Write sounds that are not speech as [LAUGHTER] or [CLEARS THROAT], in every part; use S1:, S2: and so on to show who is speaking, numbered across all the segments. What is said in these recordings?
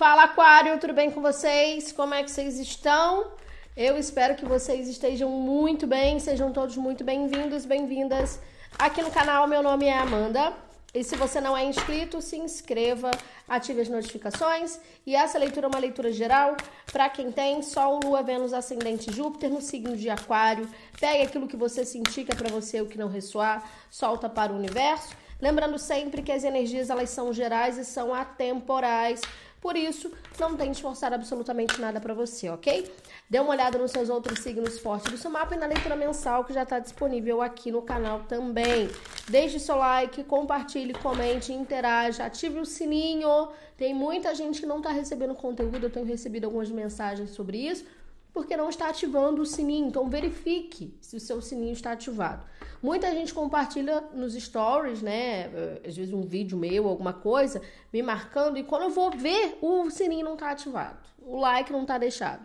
S1: Fala Aquário, tudo bem com vocês? Como é que vocês estão? Eu espero que vocês estejam muito bem, sejam todos muito bem-vindos, bem-vindas aqui no canal. Meu nome é Amanda. E se você não é inscrito, se inscreva, ative as notificações. E essa leitura é uma leitura geral para quem tem Sol, Lua, Vênus, Ascendente, Júpiter no signo de Aquário. Pegue aquilo que você sentir que é para você, o que não ressoar, solta para o universo. Lembrando sempre que as energias elas são gerais e são atemporais. Por isso, não tente esforçar absolutamente nada para você, ok? Dê uma olhada nos seus outros signos fortes do seu mapa e na leitura mensal que já está disponível aqui no canal também. Deixe seu like, compartilhe, comente, interaja, ative o sininho. Tem muita gente que não está recebendo conteúdo, eu tenho recebido algumas mensagens sobre isso porque não está ativando o sininho. Então verifique se o seu sininho está ativado. Muita gente compartilha nos stories, né? Eh, às vezes um vídeo meu, alguma coisa, me marcando, e quando eu vou ver, o sininho não está ativado. O like não está deixado.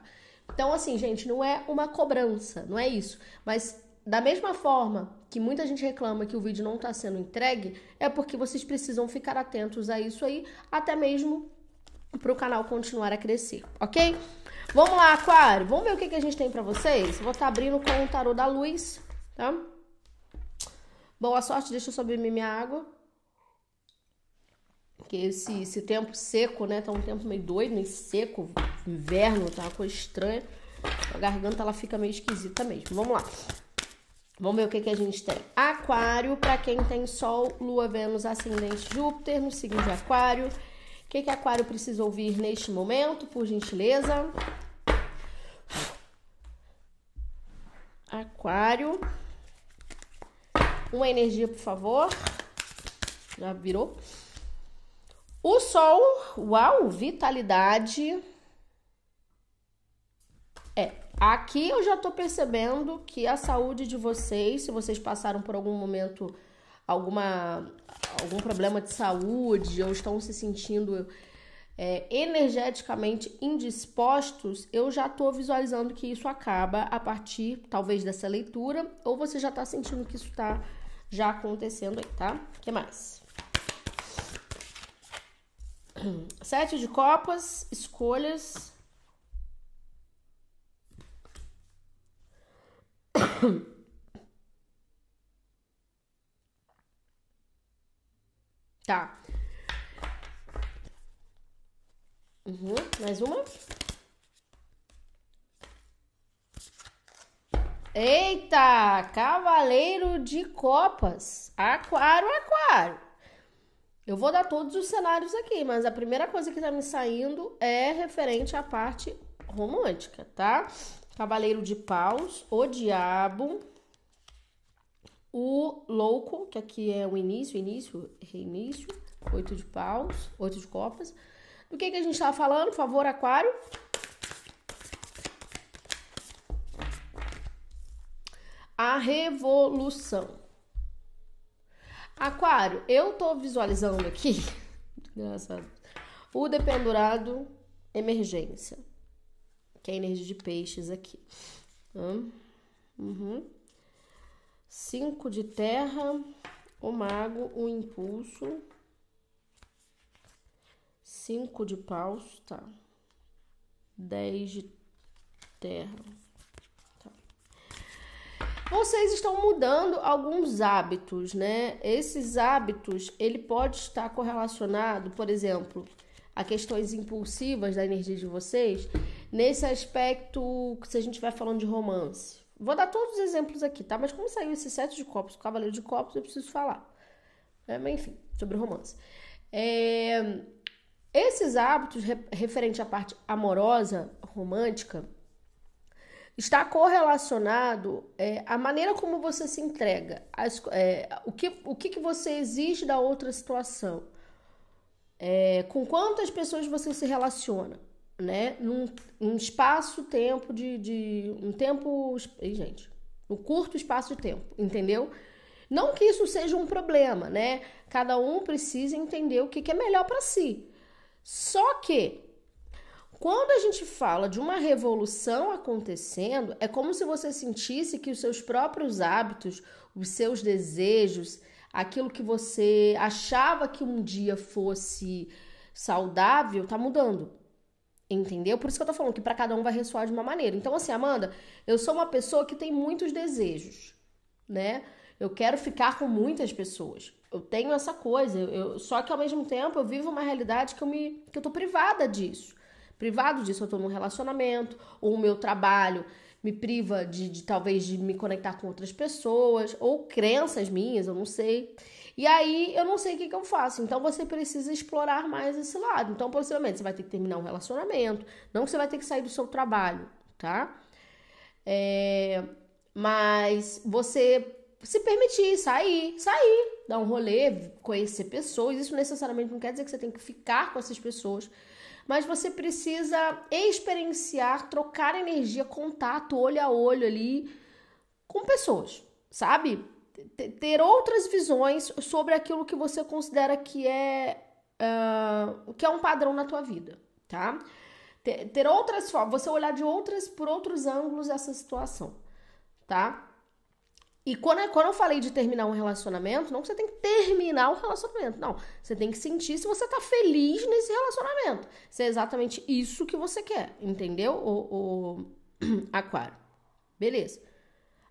S1: Então, assim, gente, não é uma cobrança, não é isso. Mas da mesma forma que muita gente reclama que o vídeo não está sendo entregue, é porque vocês precisam ficar atentos a isso aí, até mesmo para o canal continuar a crescer, ok? Vamos lá, Aquário. Vamos ver o que, que a gente tem para vocês? Vou estar tá abrindo com o tarô da luz, tá? Boa sorte. Deixa eu beber minha água. Porque esse, esse tempo seco, né? Tá um tempo meio doido, meio seco. Inverno, tá uma coisa estranha. A garganta, ela fica meio esquisita mesmo. Vamos lá. Vamos ver o que, que a gente tem. Aquário, para quem tem Sol, Lua, Vênus, Ascendente, Júpiter, no signo de Aquário. O que, que Aquário precisa ouvir neste momento, por gentileza? Aquário. Uma energia, por favor. Já virou. O Sol, uau, vitalidade. É, aqui eu já tô percebendo que a saúde de vocês, se vocês passaram por algum momento alguma algum problema de saúde ou estão se sentindo é, energeticamente indispostos, eu já estou visualizando que isso acaba a partir, talvez, dessa leitura, ou você já está sentindo que isso está já acontecendo aí, tá? O que mais? Sete de copas, escolhas. [COUGHS] Tá. Uhum. Mais uma. Eita! Cavaleiro de Copas. Aquário, aquário. Eu vou dar todos os cenários aqui, mas a primeira coisa que tá me saindo é referente à parte romântica, tá? Cavaleiro de Paus, o Diabo, o Louco, que aqui é o início, início, reinício, oito de Paus, oito de Copas. Do que, que a gente estava falando? Por favor, Aquário. A revolução. Aquário, eu tô visualizando aqui, [LAUGHS] engraçado, o dependurado emergência, que é a energia de peixes aqui. Uhum. Cinco de terra, o mago, o impulso, cinco de paus, tá? Dez de terra. Tá. Vocês estão mudando alguns hábitos, né? Esses hábitos, ele pode estar correlacionado, por exemplo, a questões impulsivas da energia de vocês, nesse aspecto, se a gente vai falando de romance. Vou dar todos os exemplos aqui, tá? Mas como saiu esse sete de copos, o cavaleiro de copos, eu preciso falar. É, mas enfim, sobre romance. É, esses hábitos referente à parte amorosa, romântica, está correlacionado é, à maneira como você se entrega, as, é, o, que, o que, que você exige da outra situação, é, com quantas pessoas você se relaciona, né? Num, espaço-tempo de, de. Um tempo. Gente, um curto espaço de tempo, entendeu? Não que isso seja um problema, né? Cada um precisa entender o que, que é melhor para si. Só que quando a gente fala de uma revolução acontecendo, é como se você sentisse que os seus próprios hábitos, os seus desejos, aquilo que você achava que um dia fosse saudável, tá mudando. Entendeu? Por isso que eu tô falando que para cada um vai ressoar de uma maneira. Então, assim, Amanda, eu sou uma pessoa que tem muitos desejos, né? Eu quero ficar com muitas pessoas. Eu tenho essa coisa. Eu, só que ao mesmo tempo eu vivo uma realidade que eu me que eu tô privada disso. Privado disso, eu tô num relacionamento, ou o meu trabalho me priva de, de talvez de me conectar com outras pessoas, ou crenças minhas, eu não sei. E aí eu não sei o que, que eu faço. Então você precisa explorar mais esse lado. Então, possivelmente, você vai ter que terminar um relacionamento. Não que você vai ter que sair do seu trabalho, tá? É, mas você se permitir sair, sair, dar um rolê, conhecer pessoas. Isso necessariamente não quer dizer que você tem que ficar com essas pessoas. Mas você precisa experienciar, trocar energia, contato, olho a olho ali com pessoas, sabe? Ter outras visões sobre aquilo que você considera que é uh, que é um padrão na tua vida, tá? Ter, ter outras formas, você olhar de outras por outros ângulos essa situação, tá? E quando, quando eu falei de terminar um relacionamento, não que você tem que terminar o relacionamento, não. Você tem que sentir se você tá feliz nesse relacionamento. Se é exatamente isso que você quer, entendeu? O, o [CLEARS THROAT] aquário. Beleza.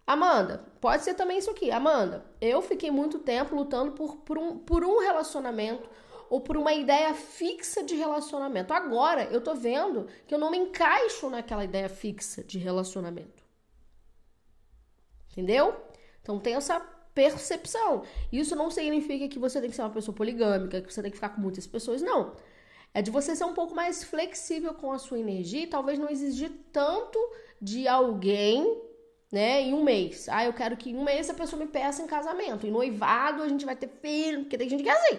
S1: Amanda, pode ser também isso aqui. Amanda, eu fiquei muito tempo lutando por, por, um, por um relacionamento ou por uma ideia fixa de relacionamento. Agora eu tô vendo que eu não me encaixo naquela ideia fixa de relacionamento. Entendeu? Então tem essa percepção. Isso não significa que você tem que ser uma pessoa poligâmica, que você tem que ficar com muitas pessoas, não. É de você ser um pouco mais flexível com a sua energia e talvez não exigir tanto de alguém né, em um mês. Ah, eu quero que em um mês a pessoa me peça em casamento. Em noivado a gente vai ter filho, porque tem gente que é assim.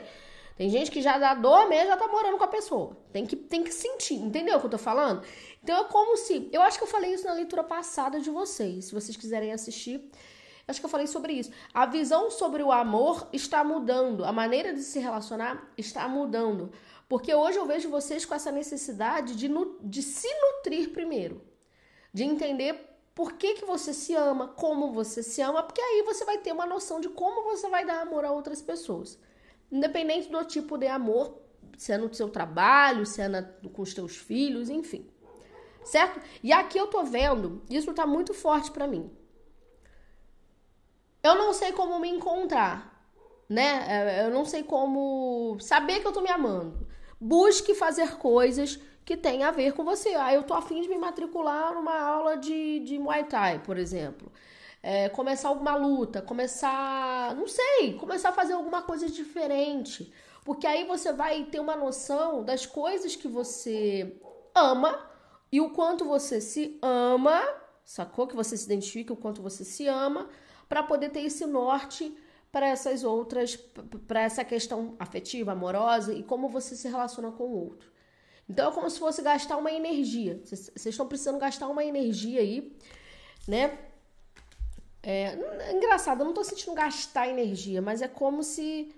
S1: Tem gente que já dá dois meses já tá morando com a pessoa. Tem que, tem que sentir, entendeu o que eu tô falando? Então é como se. Eu acho que eu falei isso na leitura passada de vocês. Se vocês quiserem assistir, acho que eu falei sobre isso. A visão sobre o amor está mudando. A maneira de se relacionar está mudando. Porque hoje eu vejo vocês com essa necessidade de, de se nutrir primeiro. De entender por que, que você se ama, como você se ama, porque aí você vai ter uma noção de como você vai dar amor a outras pessoas. Independente do tipo de amor, se é no seu trabalho, se é na, com os teus filhos, enfim. Certo? E aqui eu tô vendo, isso tá muito forte para mim. Eu não sei como me encontrar, né? Eu não sei como saber que eu tô me amando. Busque fazer coisas que tem a ver com você. Ah, eu tô afim de me matricular numa aula de, de Muay Thai, por exemplo. É, começar alguma luta, começar, não sei, começar a fazer alguma coisa diferente. Porque aí você vai ter uma noção das coisas que você ama e o quanto você se ama, sacou? Que você se identifica, o quanto você se ama, para poder ter esse norte para essas outras, para essa questão afetiva, amorosa e como você se relaciona com o outro. Então é como se fosse gastar uma energia. Vocês estão precisando gastar uma energia aí, né? É, engraçado, eu não tô sentindo gastar energia, mas é como se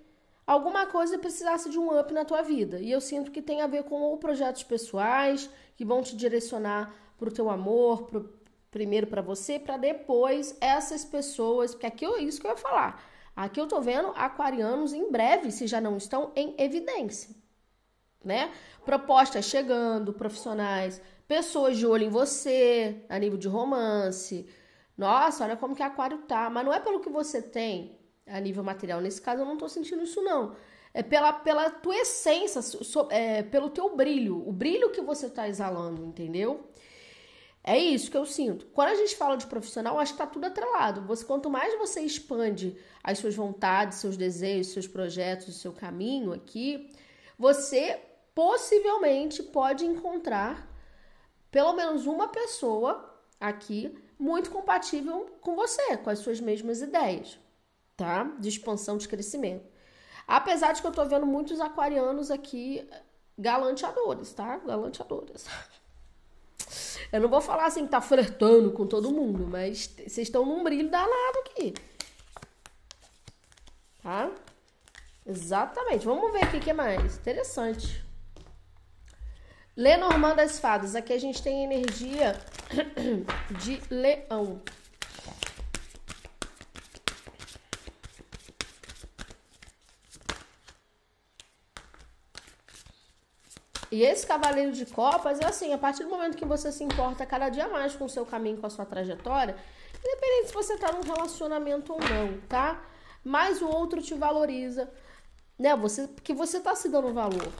S1: alguma coisa precisasse de um up na tua vida. E eu sinto que tem a ver com ou projetos pessoais que vão te direcionar pro teu amor, pro, primeiro para você, para depois essas pessoas, porque aqui é isso que eu ia falar. Aqui eu tô vendo aquarianos em breve, se já não estão em evidência né? Propostas chegando, profissionais, pessoas de olho em você, a nível de romance. Nossa, olha como que aquário tá. Mas não é pelo que você tem a nível material. Nesse caso, eu não tô sentindo isso, não. É pela, pela tua essência, so, é, pelo teu brilho. O brilho que você tá exalando, entendeu? É isso que eu sinto. Quando a gente fala de profissional, acho que tá tudo atrelado. Você, quanto mais você expande as suas vontades, seus desejos, seus projetos, o seu caminho aqui, você possivelmente pode encontrar pelo menos uma pessoa aqui muito compatível com você, com as suas mesmas ideias, tá? De expansão, de crescimento. Apesar de que eu tô vendo muitos aquarianos aqui galanteadores, tá? Galanteadores. [LAUGHS] Eu não vou falar assim que tá flertando com todo mundo, mas vocês estão num brilho danado aqui. Tá? Exatamente. Vamos ver o que mais. Interessante. Lenormand das Fadas. Aqui a gente tem energia [CLEARS THROAT] de leão. E esse cavaleiro de copas é assim, a partir do momento que você se importa cada dia mais com o seu caminho, com a sua trajetória, independente se você tá num relacionamento ou não, tá? Mas o outro te valoriza, né? Você, porque você tá se dando valor.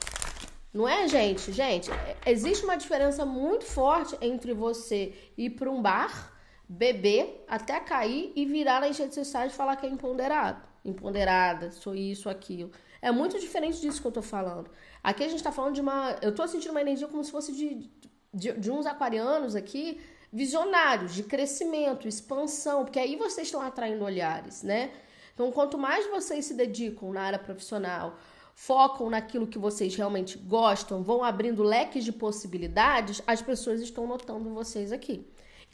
S1: Não é, gente? Gente, existe uma diferença muito forte entre você ir para um bar, beber até cair e virar nas redes sociais e falar que é empoderado. Empoderada, sou isso, aquilo. É muito diferente disso que eu tô falando. Aqui a gente tá falando de uma. Eu tô sentindo uma energia como se fosse de, de, de uns aquarianos aqui, visionários, de crescimento, expansão, porque aí vocês estão atraindo olhares, né? Então, quanto mais vocês se dedicam na área profissional, focam naquilo que vocês realmente gostam, vão abrindo leques de possibilidades, as pessoas estão notando vocês aqui.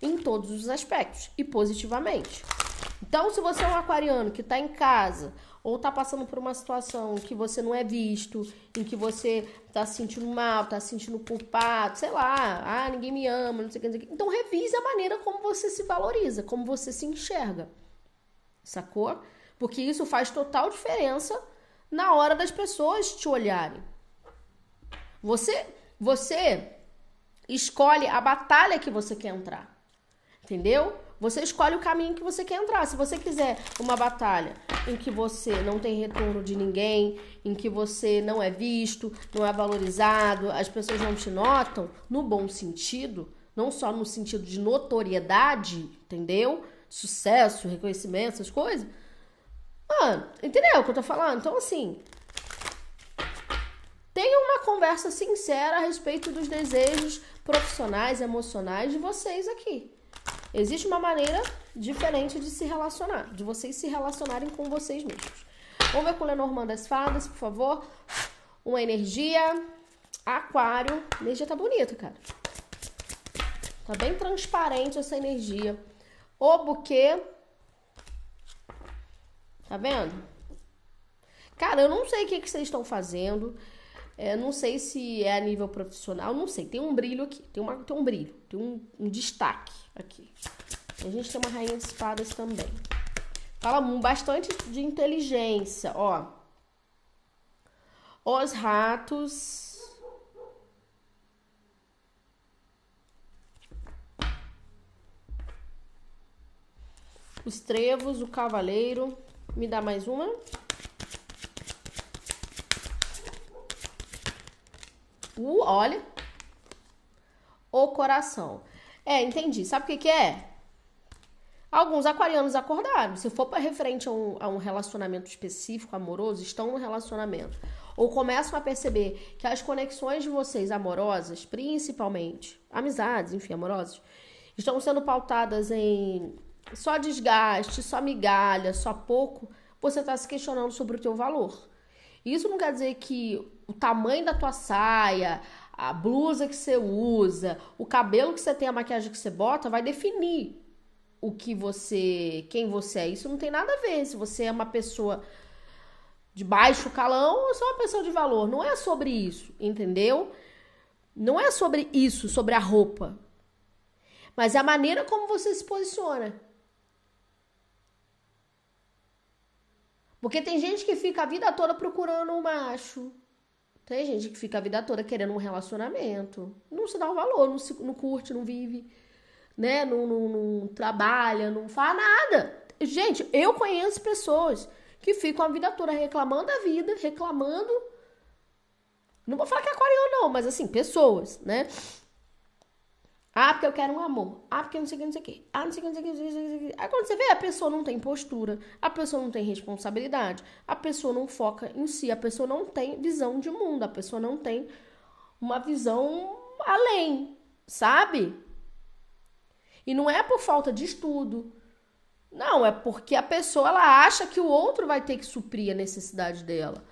S1: Em todos os aspectos e positivamente. Então, se você é um aquariano que está em casa ou está passando por uma situação que você não é visto, em que você está se sentindo mal, está se sentindo culpado, sei lá, ah, ninguém me ama, não sei o que, não sei o que. Então, revise a maneira como você se valoriza, como você se enxerga. Sacou? Porque isso faz total diferença na hora das pessoas te olharem. Você, você escolhe a batalha que você quer entrar. Entendeu? Você escolhe o caminho que você quer entrar. Se você quiser uma batalha em que você não tem retorno de ninguém, em que você não é visto, não é valorizado, as pessoas não te notam, no bom sentido, não só no sentido de notoriedade, entendeu? Sucesso, reconhecimento, essas coisas Mano, entendeu o que eu tô falando? Então, assim. Tenha uma conversa sincera a respeito dos desejos profissionais, emocionais de vocês aqui. Existe uma maneira diferente de se relacionar, de vocês se relacionarem com vocês mesmos. Vamos ver com o Lenormand das Fadas, por favor. Uma energia. Aquário. A energia tá bonita, cara. Tá bem transparente essa energia. O buquê Tá vendo? Cara, eu não sei o que, que vocês estão fazendo. É, não sei se é a nível profissional. Não sei. Tem um brilho aqui. Tem, uma, tem um brilho. Tem um, um destaque aqui. A gente tem uma rainha de espadas também. Fala bastante de inteligência. Ó. Os ratos. Os trevos, o cavaleiro. Me dá mais uma. Uh, olha. O coração. É, entendi. Sabe o que, que é? Alguns aquarianos acordaram. Se for para referente a um, a um relacionamento específico, amoroso, estão no relacionamento. Ou começam a perceber que as conexões de vocês amorosas, principalmente, amizades, enfim, amorosas, estão sendo pautadas em só desgaste, só migalha, só pouco, você está se questionando sobre o teu valor. Isso não quer dizer que o tamanho da tua saia, a blusa que você usa, o cabelo que você tem, a maquiagem que você bota, vai definir o que você, quem você é. Isso não tem nada a ver se você é uma pessoa de baixo calão ou só uma pessoa de valor. Não é sobre isso, entendeu? Não é sobre isso, sobre a roupa. Mas é a maneira como você se posiciona. Porque tem gente que fica a vida toda procurando um macho. Tem gente que fica a vida toda querendo um relacionamento. Não se dá um valor, não, se, não curte, não vive, né? Não, não, não trabalha, não faz nada. Gente, eu conheço pessoas que ficam a vida toda reclamando da vida, reclamando. Não vou falar que é aquariano, não, mas assim, pessoas, né? Ah, porque eu quero um amor. Ah, porque não sei o que, não sei o que. Ah, não sei o que, não sei o que, não sei o que. Aí quando você vê, a pessoa não tem postura, a pessoa não tem responsabilidade, a pessoa não foca em si, a pessoa não tem visão de mundo, a pessoa não tem uma visão além, sabe? E não é por falta de estudo. Não, é porque a pessoa ela acha que o outro vai ter que suprir a necessidade dela.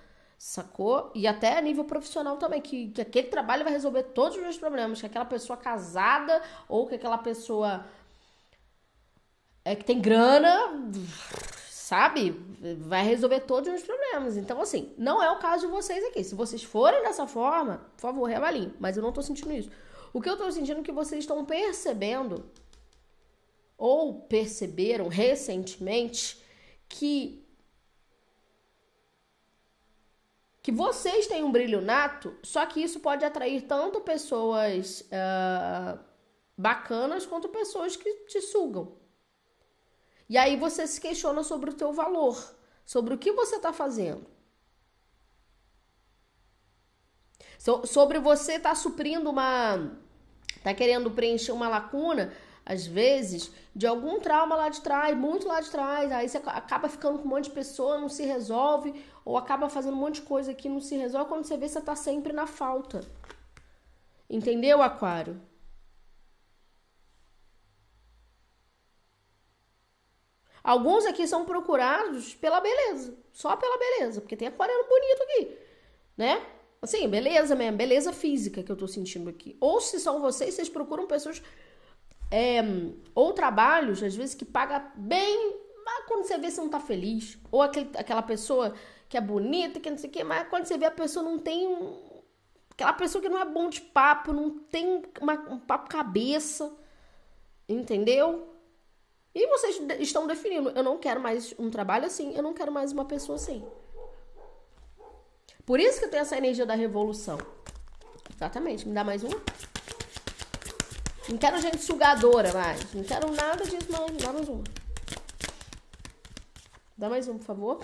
S1: Sacou? E até a nível profissional também, que, que aquele trabalho vai resolver todos os meus problemas, que aquela pessoa casada ou que aquela pessoa é que tem grana, sabe? Vai resolver todos os problemas. Então, assim, não é o caso de vocês aqui. Se vocês forem dessa forma, por favor, reavaliem. Mas eu não tô sentindo isso. O que eu tô sentindo é que vocês estão percebendo ou perceberam recentemente que que vocês têm um brilho nato, só que isso pode atrair tanto pessoas uh, bacanas quanto pessoas que te sugam. E aí você se questiona sobre o teu valor, sobre o que você está fazendo. So, sobre você estar tá suprindo uma. tá querendo preencher uma lacuna, às vezes, de algum trauma lá de trás, muito lá de trás. Aí você acaba ficando com um monte de pessoa, não se resolve, ou acaba fazendo um monte de coisa que não se resolve. Quando você vê, você tá sempre na falta. Entendeu, Aquário? Alguns aqui são procurados pela beleza, só pela beleza, porque tem aquariano bonito aqui, né? Assim, beleza mesmo, beleza física que eu tô sentindo aqui. Ou se são vocês, vocês procuram pessoas é, ou trabalhos, às vezes, que paga bem, mas quando você vê você não tá feliz. Ou aquele, aquela pessoa que é bonita, que não sei o quê, mas quando você vê a pessoa não tem aquela pessoa que não é bom de papo, não tem uma, um papo cabeça, entendeu? E vocês estão definindo, eu não quero mais um trabalho assim, eu não quero mais uma pessoa assim. Por isso que eu tenho essa energia da revolução. Exatamente, me dá mais um. Não quero gente sugadora mais. Não quero nada disso. Me dá mais uma. Dá mais um, por favor.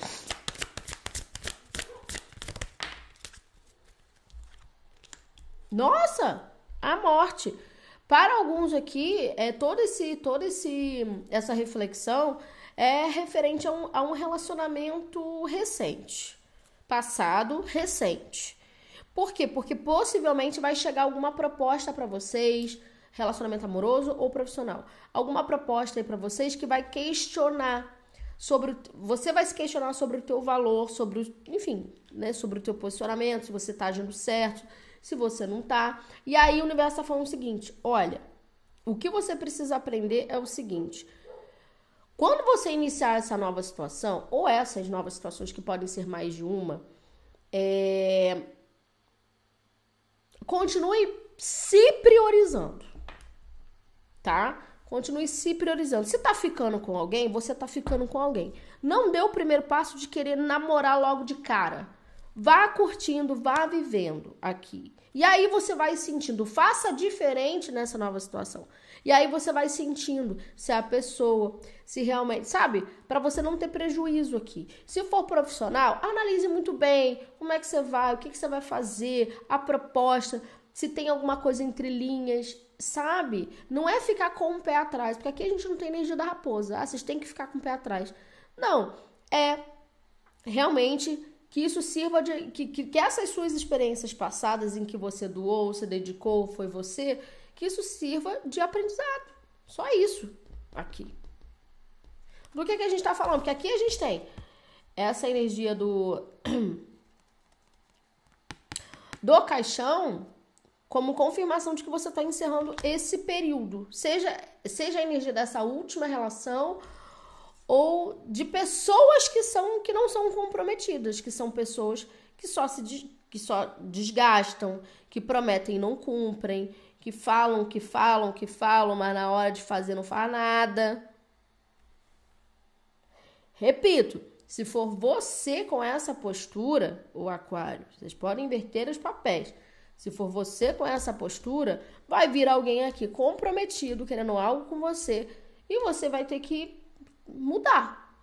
S1: Nossa! A morte. Para alguns aqui, é todo esse, todo esse, essa reflexão é referente a um, a um relacionamento recente, passado, recente. Por quê? Porque possivelmente vai chegar alguma proposta para vocês, relacionamento amoroso ou profissional, alguma proposta aí para vocês que vai questionar sobre você vai se questionar sobre o teu valor, sobre o, enfim, né, sobre o teu posicionamento, se você tá agindo certo, se você não tá. E aí o universo tá falando o seguinte: olha, o que você precisa aprender é o seguinte. Quando você iniciar essa nova situação, ou essas novas situações que podem ser mais de uma, é... continue se priorizando, tá? Continue se priorizando. Se tá ficando com alguém, você tá ficando com alguém. Não dê o primeiro passo de querer namorar logo de cara. Vá curtindo, vá vivendo aqui. E aí você vai sentindo, faça diferente nessa nova situação. E aí você vai sentindo se a pessoa, se realmente, sabe? Para você não ter prejuízo aqui. Se for profissional, analise muito bem como é que você vai, o que, que você vai fazer, a proposta, se tem alguma coisa entre linhas, sabe? Não é ficar com o pé atrás, porque aqui a gente não tem energia da raposa. Ah, vocês têm que ficar com o pé atrás. Não, é realmente que isso sirva de. Que, que, que essas suas experiências passadas em que você doou, se dedicou, foi você, que isso sirva de aprendizado. Só isso aqui. Do que, que a gente está falando? Porque aqui a gente tem essa energia do. [CLEARS THROAT] do caixão como confirmação de que você está encerrando esse período. Seja, seja a energia dessa última relação ou de pessoas que são que não são comprometidas, que são pessoas que só se que só desgastam, que prometem e não cumprem, que falam, que falam, que falam, mas na hora de fazer não faz nada. Repito, se for você com essa postura, o aquário, vocês podem inverter os papéis. Se for você com essa postura, vai vir alguém aqui comprometido, querendo algo com você, e você vai ter que mudar.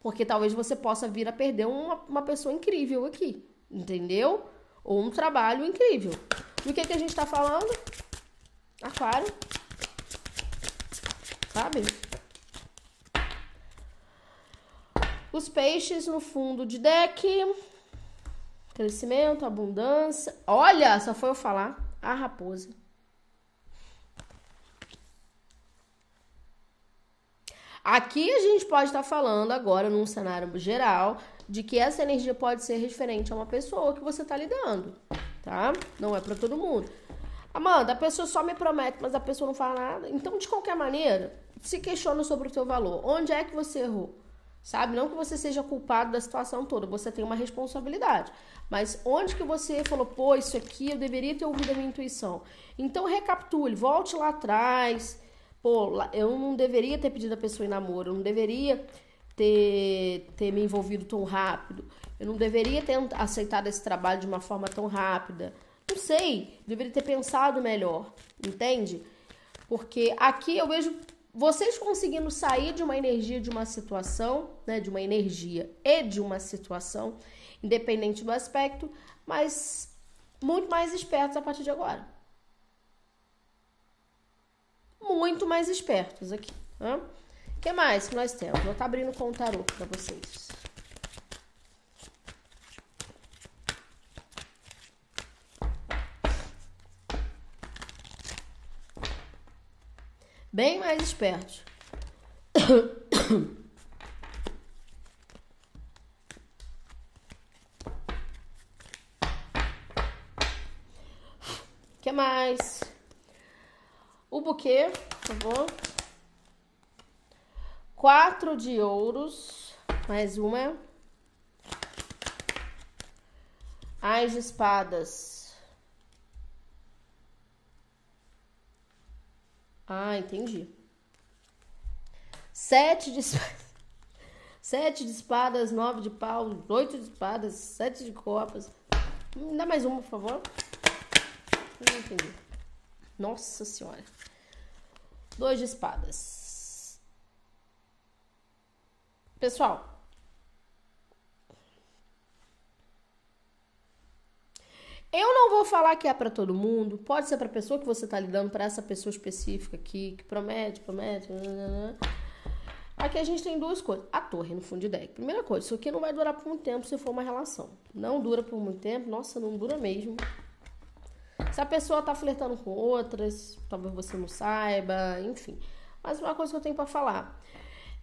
S1: Porque talvez você possa vir a perder uma, uma pessoa incrível aqui, entendeu? Ou um trabalho incrível. Do que, que a gente tá falando? Aquário. Sabe? Os peixes no fundo de deck. Crescimento, abundância. Olha, só foi eu falar. A raposa. Aqui a gente pode estar falando agora, num cenário geral, de que essa energia pode ser referente a uma pessoa que você está lidando, tá? Não é para todo mundo. Amanda, a pessoa só me promete, mas a pessoa não fala nada. Então, de qualquer maneira, se questiona sobre o teu valor. Onde é que você errou? Sabe? Não que você seja culpado da situação toda, você tem uma responsabilidade. Mas onde que você falou, pô, isso aqui eu deveria ter ouvido a minha intuição? Então recapitule, volte lá atrás, pô, eu não deveria ter pedido a pessoa em namoro, eu não deveria ter, ter me envolvido tão rápido. Eu não deveria ter aceitado esse trabalho de uma forma tão rápida. Não sei, deveria ter pensado melhor, entende? Porque aqui eu vejo vocês conseguindo sair de uma energia de uma situação, né, de uma energia e de uma situação, independente do aspecto, mas muito mais espertos a partir de agora. Muito mais espertos aqui. O que mais que nós temos? Vou estar abrindo com o tarô para vocês. Bem mais espertos. [COUGHS] que mais? O buquê, por favor. Quatro de ouros. Mais uma. As espadas. Ah, entendi. Sete de [LAUGHS] Sete de espadas, nove de pau, oito de espadas, sete de copas. Me dá mais uma, por favor. Não entendi. Nossa senhora. Dois de espadas. Pessoal. Eu não vou falar que é para todo mundo. Pode ser para pessoa que você tá lidando, para essa pessoa específica aqui, que promete, promete. Aqui a gente tem duas coisas. A torre no fundo de deck. Primeira coisa, isso aqui não vai durar por muito tempo se for uma relação. Não dura por muito tempo. Nossa, não dura mesmo. Se a pessoa tá flertando com outras, talvez você não saiba, enfim. Mas uma coisa que eu tenho para falar.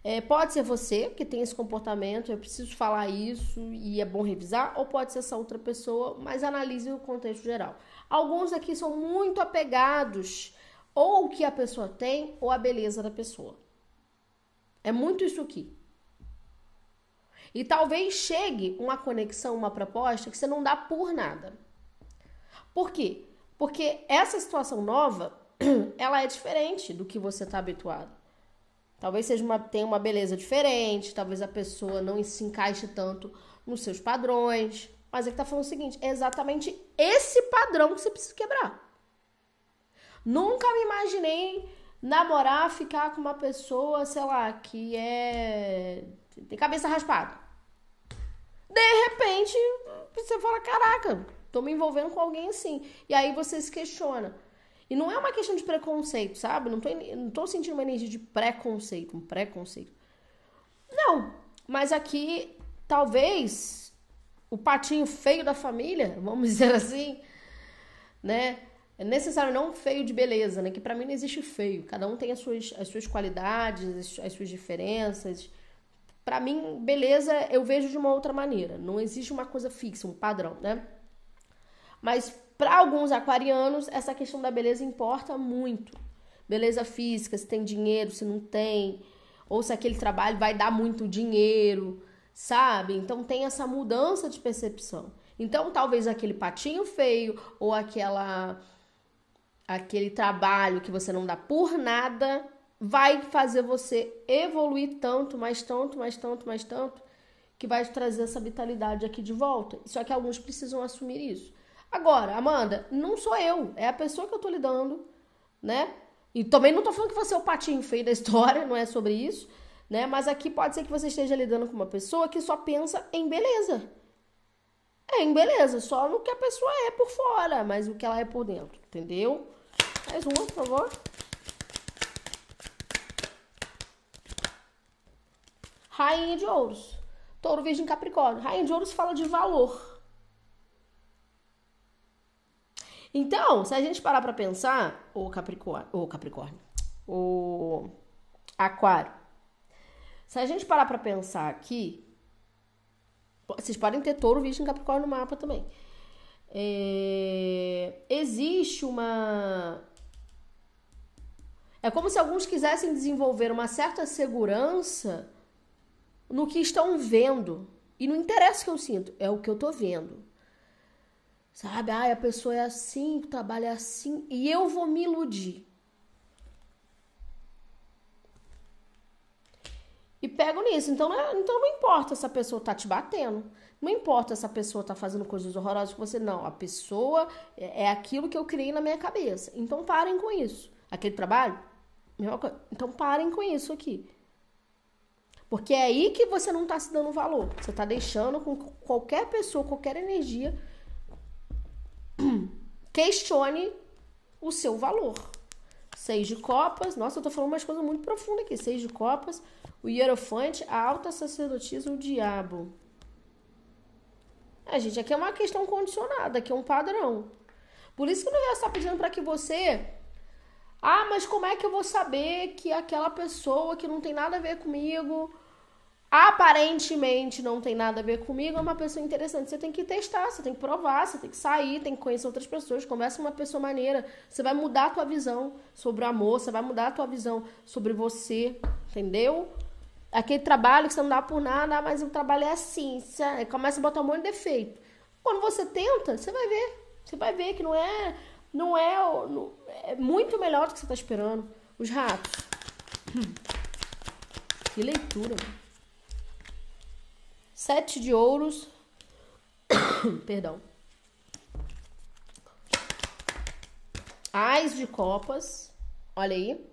S1: É, pode ser você que tem esse comportamento, eu preciso falar isso e é bom revisar, ou pode ser essa outra pessoa, mas analise o contexto geral. Alguns aqui são muito apegados ou o que a pessoa tem ou a beleza da pessoa. É muito isso aqui. E talvez chegue uma conexão, uma proposta que você não dá por nada. Por quê? Porque essa situação nova, [CLEARS THROAT] ela é diferente do que você está habituado. Talvez seja uma, tenha uma beleza diferente, talvez a pessoa não se encaixe tanto nos seus padrões. Mas que tá falando o seguinte: é exatamente esse padrão que você precisa quebrar. Nunca me imaginei namorar, ficar com uma pessoa, sei lá, que é. tem cabeça raspada. De repente, você fala: caraca, Tô me envolvendo com alguém assim. E aí você se questiona. E não é uma questão de preconceito, sabe? Não tô, não tô sentindo uma energia de preconceito, um preconceito. Não, mas aqui talvez o patinho feio da família, [LAUGHS] vamos dizer assim, né? É necessário não feio de beleza, né? Que para mim não existe feio. Cada um tem as suas, as suas qualidades, as, as suas diferenças. Para mim, beleza eu vejo de uma outra maneira. Não existe uma coisa fixa, um padrão, né? Mas para alguns aquarianos, essa questão da beleza importa muito. Beleza física, se tem dinheiro, se não tem, ou se aquele trabalho vai dar muito dinheiro, sabe? Então tem essa mudança de percepção. Então talvez aquele patinho feio ou aquela aquele trabalho que você não dá por nada vai fazer você evoluir tanto, mais tanto, mais tanto, mais tanto, que vai trazer essa vitalidade aqui de volta. Só que alguns precisam assumir isso. Agora, Amanda, não sou eu, é a pessoa que eu tô lidando, né? E também não tô falando que você é o patinho feio da [LAUGHS] história, não é sobre isso, né? Mas aqui pode ser que você esteja lidando com uma pessoa que só pensa em beleza. É em beleza, só no que a pessoa é por fora, mas o que ela é por dentro, entendeu? Mais uma, por favor. Rainha de Ouros. Touro Virgem Capricórnio. Rainha de Ouros fala de valor. Então, se a gente parar para pensar, o Capricórnio, o Capricórnio, o Aquário. Se a gente parar para pensar aqui, vocês podem ter touro visto em Capricórnio no mapa também. É, existe uma. É como se alguns quisessem desenvolver uma certa segurança no que estão vendo. E não interessa o que eu sinto, é o que eu tô vendo. Sabe? Ai, a pessoa é assim, trabalha assim, e eu vou me iludir. E pego nisso. Então, não, é, então não importa se a pessoa tá te batendo. Não importa se a pessoa tá fazendo coisas horrorosas com você, não. A pessoa é, é aquilo que eu criei na minha cabeça. Então parem com isso. Aquele trabalho, mesma coisa. Então parem com isso aqui. Porque é aí que você não tá se dando valor. Você tá deixando com qualquer pessoa, qualquer energia questione o seu valor. Seis de copas. Nossa, eu tô falando umas coisas muito profundas aqui. Seis de copas. O hierofante, a alta sacerdotisa, o diabo. É, gente, aqui é uma questão condicionada, aqui é um padrão. Por isso que o universo está pedindo para que você. Ah, mas como é que eu vou saber que aquela pessoa que não tem nada a ver comigo, aparentemente não tem nada a ver comigo, é uma pessoa interessante? Você tem que testar, você tem que provar, você tem que sair, tem que conhecer outras pessoas, conversa com uma pessoa maneira. Você vai mudar a tua visão sobre o amor, você vai mudar a tua visão sobre você, entendeu? Aquele trabalho que você não dá por nada, mas o trabalho é assim. Você começa a botar um monte de defeito. Quando você tenta, você vai ver. Você vai ver que não é. Não é. Não, é muito melhor do que você está esperando. Os ratos. Que leitura. Sete de ouros. [COUGHS] Perdão. Ais de copas. Olha aí.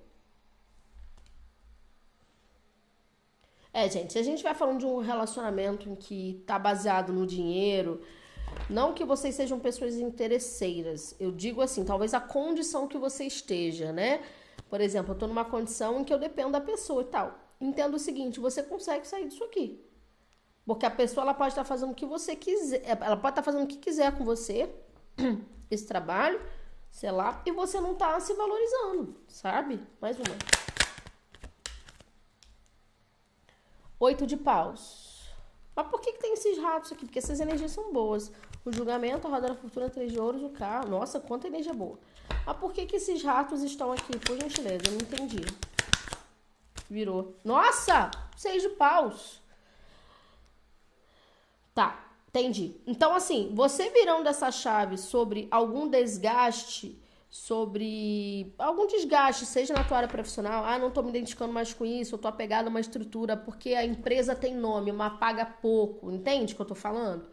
S1: É, gente, se a gente vai falando de um relacionamento em que tá baseado no dinheiro, não que vocês sejam pessoas interesseiras. Eu digo assim, talvez a condição que você esteja, né? Por exemplo, eu tô numa condição em que eu dependo da pessoa e tal. Entendo o seguinte, você consegue sair disso aqui. Porque a pessoa ela pode estar tá fazendo o que você quiser, ela pode estar tá fazendo o que quiser com você, [CLEARS THROAT] esse trabalho, sei lá, e você não tá se valorizando, sabe? Mais uma. Oito de paus. Mas por que, que tem esses ratos aqui? Porque essas energias são boas. O julgamento, a roda da fortuna, três de ouros, o carro. Nossa, quanta energia boa. Mas por que, que esses ratos estão aqui? Por gentileza, eu não entendi. Virou. Nossa! Seis de paus. Tá, entendi. Então, assim, você virando essa chave sobre algum desgaste sobre algum desgaste, seja na tua área profissional, ah, não tô me identificando mais com isso, eu tô apegado a uma estrutura porque a empresa tem nome, mas paga pouco, entende o que eu tô falando?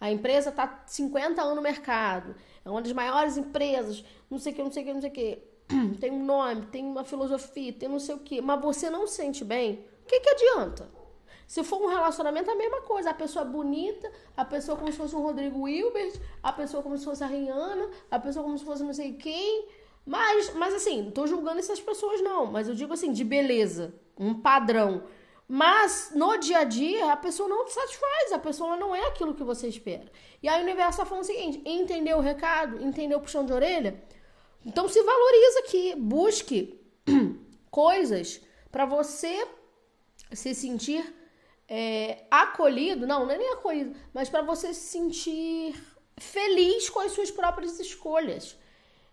S1: A empresa tá 50 anos no mercado, é uma das maiores empresas, não sei o que, não sei o que, não sei o que, tem um nome, tem uma filosofia, tem não sei o que, mas você não se sente bem, o que que adianta? Se for um relacionamento, é a mesma coisa. A pessoa é bonita, a pessoa como se fosse um Rodrigo Wilbert, a pessoa como se fosse a Rihanna, a pessoa como se fosse não sei quem. Mas, mas assim, não tô julgando essas pessoas, não. Mas eu digo assim, de beleza, um padrão. Mas no dia a dia, a pessoa não te satisfaz, a pessoa não é aquilo que você espera. E aí o universo tá falando o seguinte: entendeu o recado? Entendeu o puxão de orelha? Então se valoriza aqui, busque [CLEARS THROAT] coisas para você se sentir é, acolhido, não, não é nem acolhido, mas para você se sentir feliz com as suas próprias escolhas.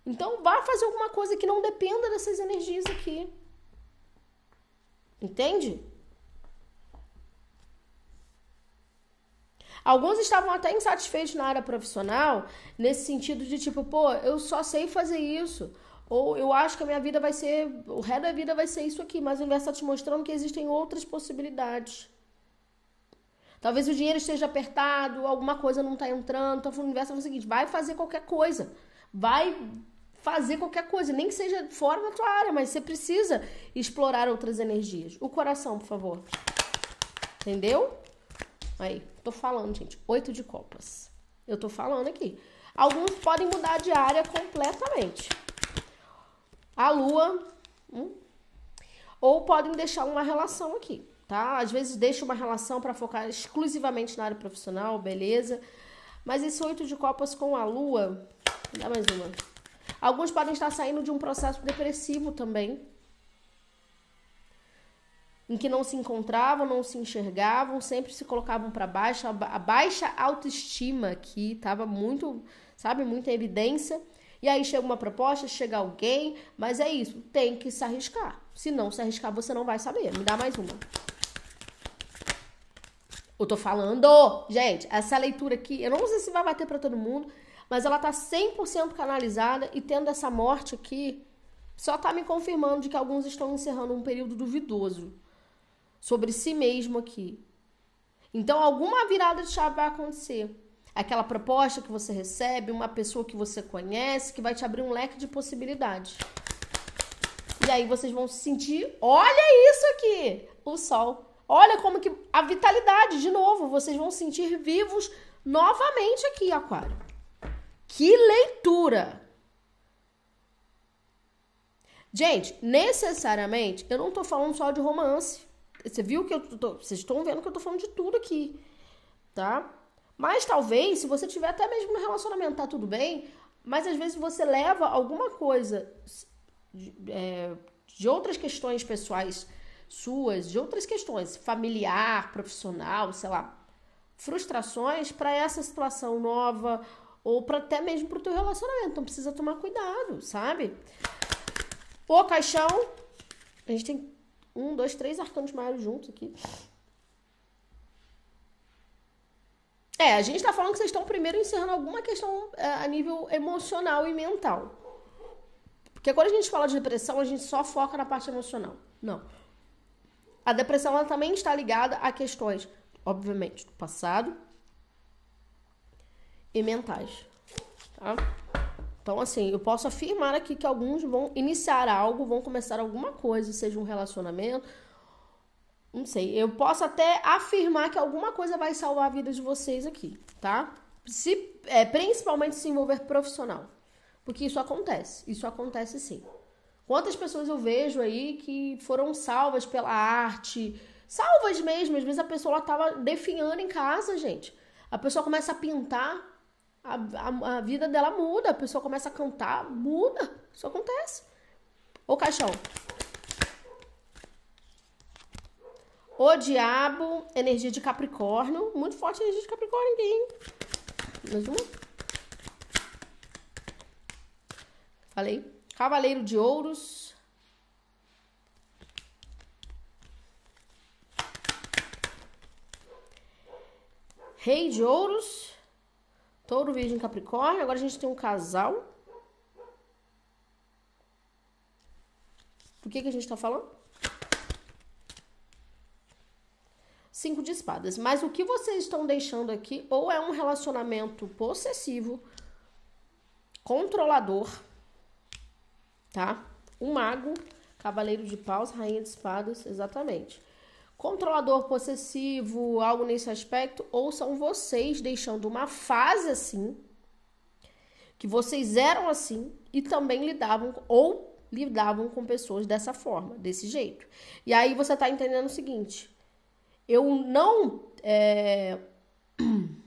S1: Então, vá fazer alguma coisa que não dependa dessas energias aqui. Entende? Alguns estavam até insatisfeitos na área profissional, nesse sentido de tipo, pô, eu só sei fazer isso. Ou eu acho que a minha vida vai ser, o resto da vida vai ser isso aqui, mas o universo está te mostrando que existem outras possibilidades. Talvez o dinheiro esteja apertado, alguma coisa não está entrando. Então, o universo é o seguinte: vai fazer qualquer coisa. Vai fazer qualquer coisa, nem que seja fora da tua área, mas você precisa explorar outras energias. O coração, por favor. Entendeu? Aí, tô falando, gente. Oito de copas. Eu tô falando aqui. Alguns podem mudar de área completamente. A lua. Hum, ou podem deixar uma relação aqui tá? Às vezes deixa uma relação para focar exclusivamente na área profissional, beleza? Mas esse oito de copas com a lua, dá mais uma. Alguns podem estar saindo de um processo depressivo também, em que não se encontravam, não se enxergavam, sempre se colocavam para baixo. A baixa autoestima aqui estava muito, sabe, muita evidência. E aí chega uma proposta, chega alguém, mas é isso, tem que se arriscar. Se não se arriscar, você não vai saber. Me dá mais uma. Eu tô falando, gente, essa leitura aqui, eu não sei se vai bater para todo mundo, mas ela tá 100% canalizada e tendo essa morte aqui, só tá me confirmando de que alguns estão encerrando um período duvidoso sobre si mesmo aqui. Então, alguma virada de chave vai acontecer. Aquela proposta que você recebe, uma pessoa que você conhece, que vai te abrir um leque de possibilidades. E aí vocês vão se sentir, olha isso aqui, o sol. Olha como que a vitalidade, de novo, vocês vão se sentir vivos novamente aqui, aquário. Que leitura! Gente, necessariamente, eu não tô falando só de romance. Você viu que eu tô. Vocês estão vendo que eu tô falando de tudo aqui. Tá? Mas talvez, se você tiver até mesmo no relacionamento, tá tudo bem. Mas às vezes você leva alguma coisa de, é, de outras questões pessoais suas, de outras questões, familiar, profissional, sei lá, frustrações para essa situação nova ou para até mesmo para o teu relacionamento. Então precisa tomar cuidado, sabe? O caixão. A gente tem um, dois, três arcanos maiores juntos aqui. É, a gente tá falando que vocês estão primeiro encerrando alguma questão é, a nível emocional e mental. Porque quando a gente fala de depressão, a gente só foca na parte emocional. Não. A depressão ela também está ligada a questões, obviamente, do passado e mentais. Tá? Então, assim, eu posso afirmar aqui que alguns vão iniciar algo, vão começar alguma coisa, seja um relacionamento. Não sei. Eu posso até afirmar que alguma coisa vai salvar a vida de vocês aqui, tá? Se, é, principalmente se envolver profissional. Porque isso acontece. Isso acontece sim. Quantas pessoas eu vejo aí que foram salvas pela arte, salvas mesmo. Às vezes a pessoa estava definhando em casa, gente. A pessoa começa a pintar, a, a, a, vida dela muda, a pessoa começa a cantar, muda. Isso acontece. O caixão. O diabo, energia de Capricórnio. Muito forte energia de Capricórnio aqui, hein? Mais uma. Falei. Cavaleiro de Ouros. Rei de Ouros. Touro, Virgem, Capricórnio. Agora a gente tem um casal. Do que, que a gente tá falando? Cinco de espadas. Mas o que vocês estão deixando aqui ou é um relacionamento possessivo, controlador, tá? Um mago, cavaleiro de paus, rainha de espadas, exatamente controlador possessivo, algo nesse aspecto, ou são vocês deixando uma fase assim, que vocês eram assim e também lidavam ou lidavam com pessoas dessa forma, desse jeito. E aí você tá entendendo o seguinte: eu não. É... [CLEARS THROAT]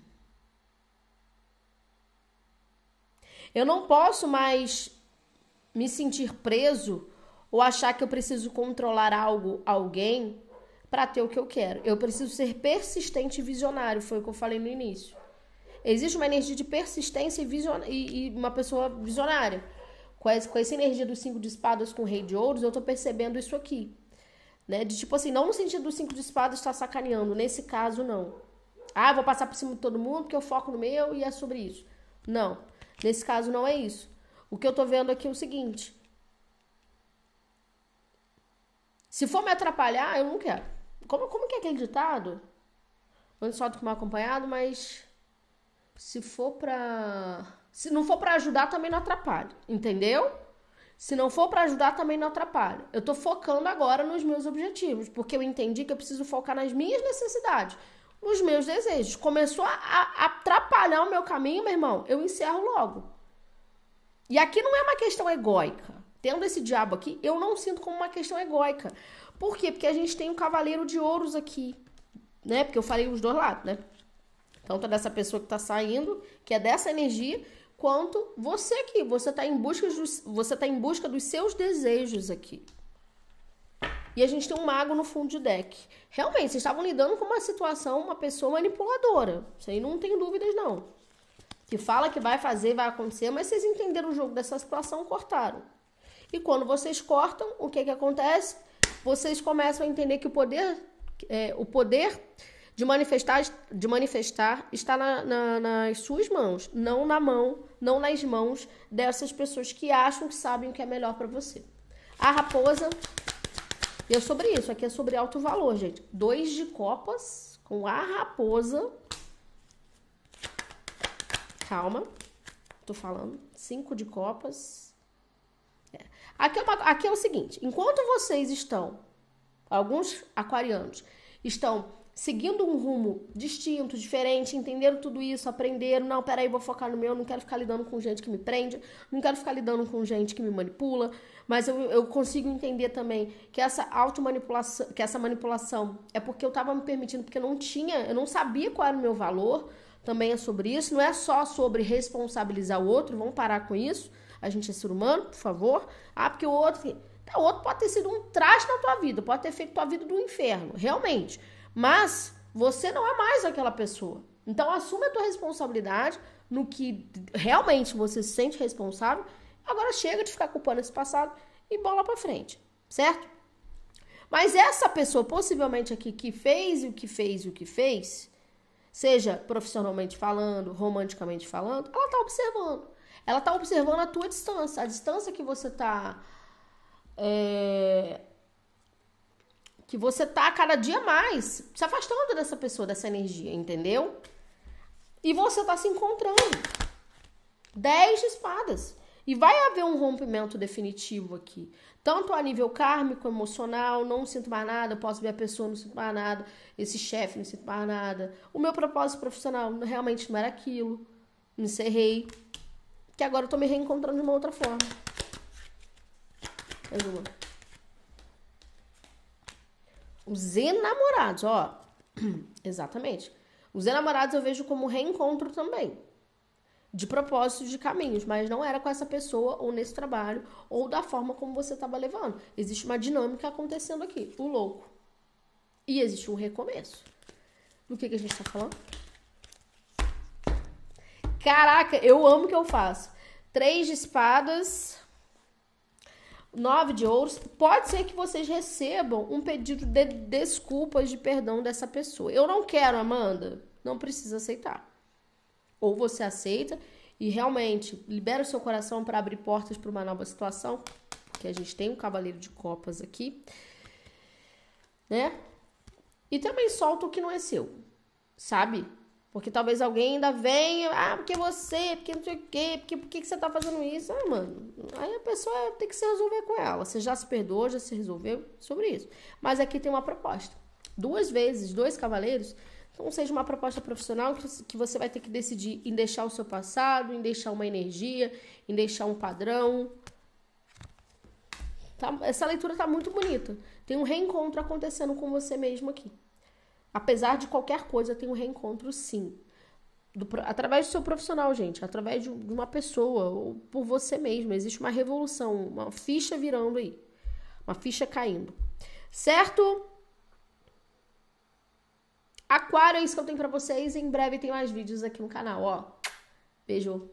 S1: Eu não posso mais me sentir preso ou achar que eu preciso controlar algo, alguém para ter o que eu quero. Eu preciso ser persistente e visionário, foi o que eu falei no início. Existe uma energia de persistência e, vision... e, e uma pessoa visionária. Com essa, com essa energia dos cinco de espadas com o rei de ouros, eu tô percebendo isso aqui. Né? De tipo assim, não no sentido dos cinco de espadas estar tá sacaneando, nesse caso não. Ah, vou passar por cima de todo mundo porque eu foco no meu e é sobre isso. Não, nesse caso não é isso. O que eu tô vendo aqui é o seguinte: se for me atrapalhar, eu não quero. Como, como que é aquele ditado? Antes só do que mal acompanhado, mas se for pra. Se não for para ajudar, também não atrapalha. Entendeu? Se não for para ajudar, também não atrapalha. Eu tô focando agora nos meus objetivos, porque eu entendi que eu preciso focar nas minhas necessidades, nos meus desejos. Começou a, a atrapalhar o meu caminho, meu irmão, eu encerro logo. E aqui não é uma questão egóica. Tendo esse diabo aqui, eu não sinto como uma questão egóica. Por quê? Porque a gente tem um cavaleiro de ouros aqui, né? Porque eu falei os dois lados, né? Tanto dessa pessoa que tá saindo, que é dessa energia, quanto você aqui. Você tá em busca dos, você tá em busca dos seus desejos aqui. E a gente tem um mago no fundo de deck. Realmente, vocês estavam lidando com uma situação, uma pessoa manipuladora. Isso aí não tem dúvidas, não. Que fala que vai fazer, vai acontecer, mas vocês entenderam o jogo dessa situação, cortaram. E quando vocês cortam, o que que acontece? vocês começam a entender que o poder, é, o poder de manifestar, de manifestar está na, na, nas suas mãos, não na mão, não nas mãos dessas pessoas que acham que sabem o que é melhor para você. A raposa, e é sobre isso, aqui é sobre alto valor, gente. Dois de copas com a raposa. Calma, tô falando. Cinco de copas. É. Aqui, é uma, aqui é o seguinte: enquanto vocês estão, alguns aquarianos, estão seguindo um rumo distinto, diferente, entenderam tudo isso, aprenderam, não, peraí, vou focar no meu, não quero ficar lidando com gente que me prende, não quero ficar lidando com gente que me manipula, mas eu, eu consigo entender também que essa automanipulação, que essa manipulação é porque eu estava me permitindo, porque eu não tinha, eu não sabia qual era o meu valor, também é sobre isso, não é só sobre responsabilizar o outro, vamos parar com isso, a gente é ser humano, por favor, ah, porque o outro, o outro pode ter sido um traste na tua vida, pode ter feito tua vida do inferno, realmente, mas você não é mais aquela pessoa. Então assume a tua responsabilidade no que realmente você se sente responsável. Agora chega de ficar culpando esse passado e bola para frente, certo? Mas essa pessoa possivelmente aqui que fez o que fez o que fez, seja profissionalmente falando, romanticamente falando, ela tá observando. Ela tá observando a tua distância, a distância que você tá é, que você tá cada dia mais se afastando dessa pessoa, dessa energia, entendeu? E você tá se encontrando. Dez de espadas. E vai haver um rompimento definitivo aqui. Tanto a nível kármico, emocional, não sinto mais nada, posso ver a pessoa, não sinto mais nada, esse chefe, não sinto mais nada. O meu propósito profissional realmente não era aquilo. Me encerrei. Que agora eu tô me reencontrando de uma outra forma. Mais uma. Os enamorados, ó. [CLEARS THROAT] Exatamente. Os enamorados eu vejo como reencontro também. De propósitos de caminhos, mas não era com essa pessoa ou nesse trabalho ou da forma como você estava levando. Existe uma dinâmica acontecendo aqui, o louco. E existe um recomeço. Do que, que a gente está falando? Caraca, eu amo o que eu faço. Três de espadas, nove de ouros, pode ser que vocês recebam um pedido de desculpas de perdão dessa pessoa. Eu não quero, Amanda. Não precisa aceitar. Ou você aceita e realmente libera o seu coração para abrir portas para uma nova situação, porque a gente tem um cavaleiro de copas aqui, né? E também solta o que não é seu, sabe? Porque talvez alguém ainda venha, ah, porque você, porque não sei o quê, porque por que você tá fazendo isso? Ah, mano, aí a pessoa tem que se resolver com ela. Você já se perdoou, já se resolveu sobre isso. Mas aqui tem uma proposta. Duas vezes, dois cavaleiros, então seja uma proposta profissional que você vai ter que decidir em deixar o seu passado, em deixar uma energia, em deixar um padrão. Tá? Essa leitura tá muito bonita. Tem um reencontro acontecendo com você mesmo aqui. Apesar de qualquer coisa, tem um reencontro sim. Do, através do seu profissional, gente. Através de, de uma pessoa, ou por você mesmo. Existe uma revolução, uma ficha virando aí. Uma ficha caindo. Certo? Aquário é isso que eu tenho pra vocês. Em breve tem mais vídeos aqui no canal, ó. Beijo.